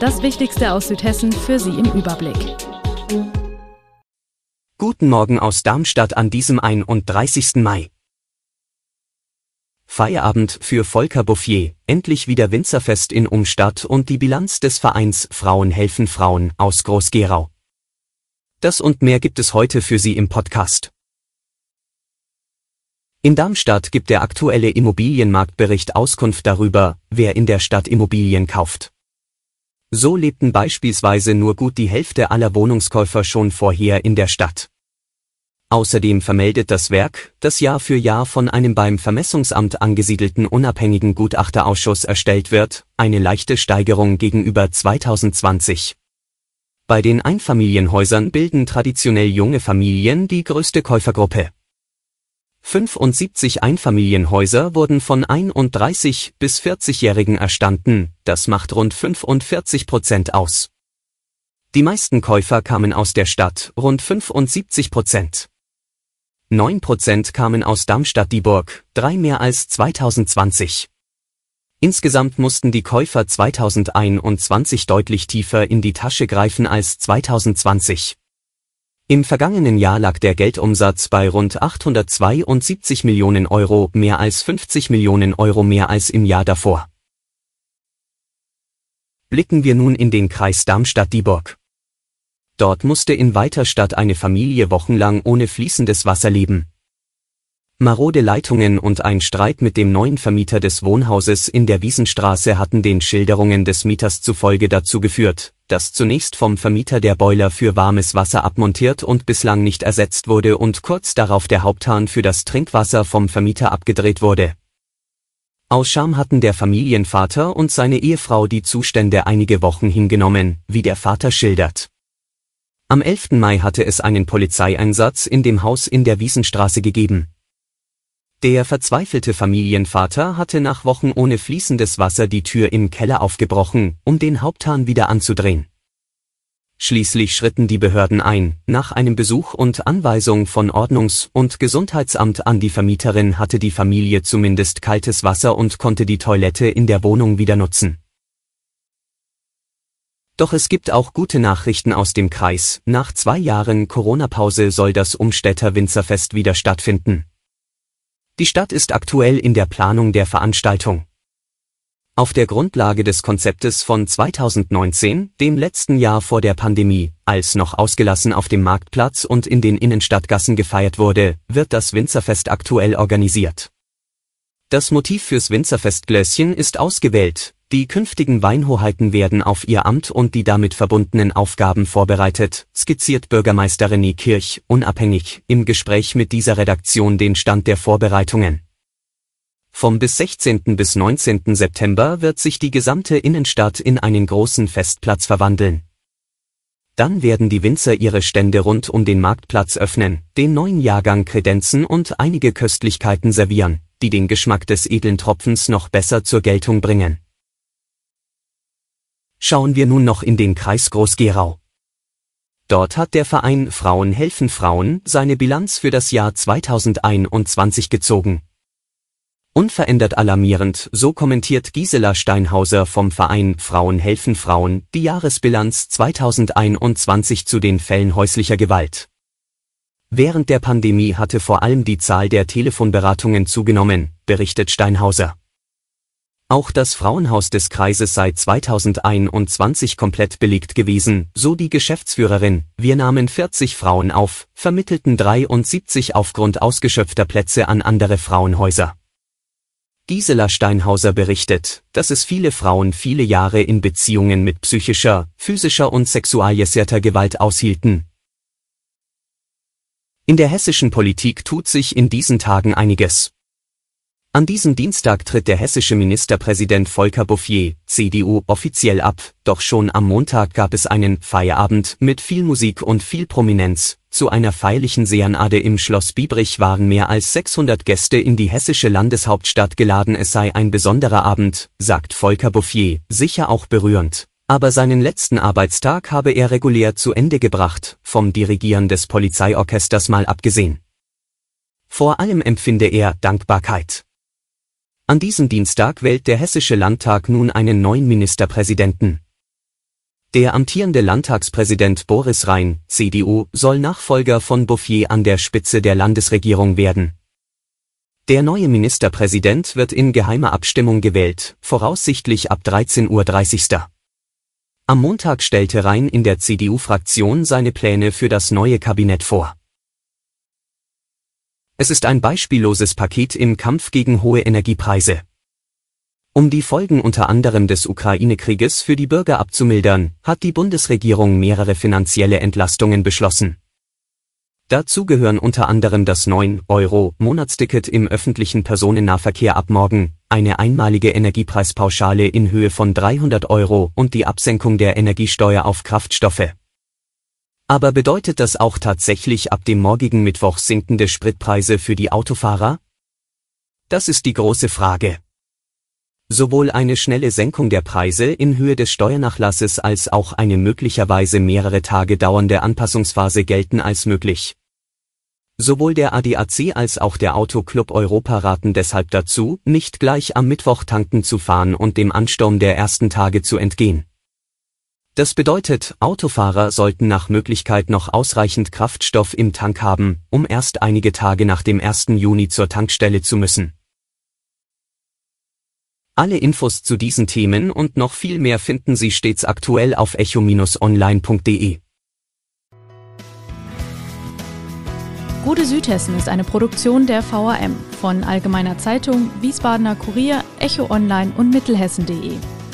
Das Wichtigste aus Südhessen für Sie im Überblick. Guten Morgen aus Darmstadt an diesem 31. Mai. Feierabend für Volker Bouffier, endlich wieder Winzerfest in Umstadt und die Bilanz des Vereins Frauen helfen Frauen aus Groß-Gerau. Das und mehr gibt es heute für Sie im Podcast. In Darmstadt gibt der aktuelle Immobilienmarktbericht Auskunft darüber, wer in der Stadt Immobilien kauft. So lebten beispielsweise nur gut die Hälfte aller Wohnungskäufer schon vorher in der Stadt. Außerdem vermeldet das Werk, das Jahr für Jahr von einem beim Vermessungsamt angesiedelten unabhängigen Gutachterausschuss erstellt wird, eine leichte Steigerung gegenüber 2020. Bei den Einfamilienhäusern bilden traditionell junge Familien die größte Käufergruppe. 75 Einfamilienhäuser wurden von 31 bis 40-Jährigen erstanden, das macht rund 45 Prozent aus. Die meisten Käufer kamen aus der Stadt, rund 75 Prozent. 9 Prozent kamen aus Darmstadt-Dieburg, drei mehr als 2020. Insgesamt mussten die Käufer 2021 deutlich tiefer in die Tasche greifen als 2020. Im vergangenen Jahr lag der Geldumsatz bei rund 872 Millionen Euro, mehr als 50 Millionen Euro mehr als im Jahr davor. Blicken wir nun in den Kreis Darmstadt-Dieburg. Dort musste in Weiterstadt eine Familie wochenlang ohne fließendes Wasser leben. Marode Leitungen und ein Streit mit dem neuen Vermieter des Wohnhauses in der Wiesenstraße hatten den Schilderungen des Mieters zufolge dazu geführt, dass zunächst vom Vermieter der Boiler für warmes Wasser abmontiert und bislang nicht ersetzt wurde und kurz darauf der Haupthahn für das Trinkwasser vom Vermieter abgedreht wurde. Aus Scham hatten der Familienvater und seine Ehefrau die Zustände einige Wochen hingenommen, wie der Vater schildert. Am 11. Mai hatte es einen Polizeieinsatz in dem Haus in der Wiesenstraße gegeben. Der verzweifelte Familienvater hatte nach Wochen ohne fließendes Wasser die Tür im Keller aufgebrochen, um den Haupthahn wieder anzudrehen. Schließlich schritten die Behörden ein, nach einem Besuch und Anweisung von Ordnungs- und Gesundheitsamt an die Vermieterin hatte die Familie zumindest kaltes Wasser und konnte die Toilette in der Wohnung wieder nutzen. Doch es gibt auch gute Nachrichten aus dem Kreis, nach zwei Jahren Corona-Pause soll das Umstädter Winzerfest wieder stattfinden. Die Stadt ist aktuell in der Planung der Veranstaltung. Auf der Grundlage des Konzeptes von 2019, dem letzten Jahr vor der Pandemie, als noch ausgelassen auf dem Marktplatz und in den Innenstadtgassen gefeiert wurde, wird das Winzerfest aktuell organisiert. Das Motiv fürs Winzerfestgläschen ist ausgewählt, die künftigen Weinhoheiten werden auf ihr Amt und die damit verbundenen Aufgaben vorbereitet, skizziert Bürgermeister René Kirch, unabhängig, im Gespräch mit dieser Redaktion den Stand der Vorbereitungen. Vom bis 16. bis 19. September wird sich die gesamte Innenstadt in einen großen Festplatz verwandeln. Dann werden die Winzer ihre Stände rund um den Marktplatz öffnen, den neuen Jahrgang kredenzen und einige Köstlichkeiten servieren, die den Geschmack des edlen Tropfens noch besser zur Geltung bringen. Schauen wir nun noch in den Kreis Groß-Gerau. Dort hat der Verein Frauen helfen Frauen seine Bilanz für das Jahr 2021 gezogen. Unverändert alarmierend, so kommentiert Gisela Steinhauser vom Verein Frauen helfen Frauen die Jahresbilanz 2021 zu den Fällen häuslicher Gewalt. Während der Pandemie hatte vor allem die Zahl der Telefonberatungen zugenommen, berichtet Steinhauser. Auch das Frauenhaus des Kreises sei 2021 komplett belegt gewesen, so die Geschäftsführerin. Wir nahmen 40 Frauen auf, vermittelten 73 aufgrund ausgeschöpfter Plätze an andere Frauenhäuser. Gisela Steinhauser berichtet, dass es viele Frauen viele Jahre in Beziehungen mit psychischer, physischer und sexualisierter Gewalt aushielten. In der hessischen Politik tut sich in diesen Tagen einiges. An diesem Dienstag tritt der hessische Ministerpräsident Volker Bouffier, CDU, offiziell ab, doch schon am Montag gab es einen Feierabend mit viel Musik und viel Prominenz. Zu einer feierlichen Seanade im Schloss Biebrich waren mehr als 600 Gäste in die hessische Landeshauptstadt geladen. Es sei ein besonderer Abend, sagt Volker Bouffier, sicher auch berührend. Aber seinen letzten Arbeitstag habe er regulär zu Ende gebracht, vom Dirigieren des Polizeiorchesters mal abgesehen. Vor allem empfinde er Dankbarkeit. An diesem Dienstag wählt der Hessische Landtag nun einen neuen Ministerpräsidenten. Der amtierende Landtagspräsident Boris Rhein, CDU, soll Nachfolger von Bouffier an der Spitze der Landesregierung werden. Der neue Ministerpräsident wird in geheimer Abstimmung gewählt, voraussichtlich ab 13.30 Uhr. Am Montag stellte Rhein in der CDU-Fraktion seine Pläne für das neue Kabinett vor. Es ist ein beispielloses Paket im Kampf gegen hohe Energiepreise. Um die Folgen unter anderem des Ukraine-Krieges für die Bürger abzumildern, hat die Bundesregierung mehrere finanzielle Entlastungen beschlossen. Dazu gehören unter anderem das 9-Euro-Monatsticket im öffentlichen Personennahverkehr ab morgen, eine einmalige Energiepreispauschale in Höhe von 300 Euro und die Absenkung der Energiesteuer auf Kraftstoffe. Aber bedeutet das auch tatsächlich ab dem morgigen Mittwoch sinkende Spritpreise für die Autofahrer? Das ist die große Frage. Sowohl eine schnelle Senkung der Preise in Höhe des Steuernachlasses als auch eine möglicherweise mehrere Tage dauernde Anpassungsphase gelten als möglich. Sowohl der ADAC als auch der Autoclub Europa raten deshalb dazu, nicht gleich am Mittwoch tanken zu fahren und dem Ansturm der ersten Tage zu entgehen. Das bedeutet, Autofahrer sollten nach Möglichkeit noch ausreichend Kraftstoff im Tank haben, um erst einige Tage nach dem 1. Juni zur Tankstelle zu müssen. Alle Infos zu diesen Themen und noch viel mehr finden Sie stets aktuell auf echo-online.de. Gute Südhessen ist eine Produktion der VRM von Allgemeiner Zeitung, Wiesbadener Kurier, Echo Online und Mittelhessen.de.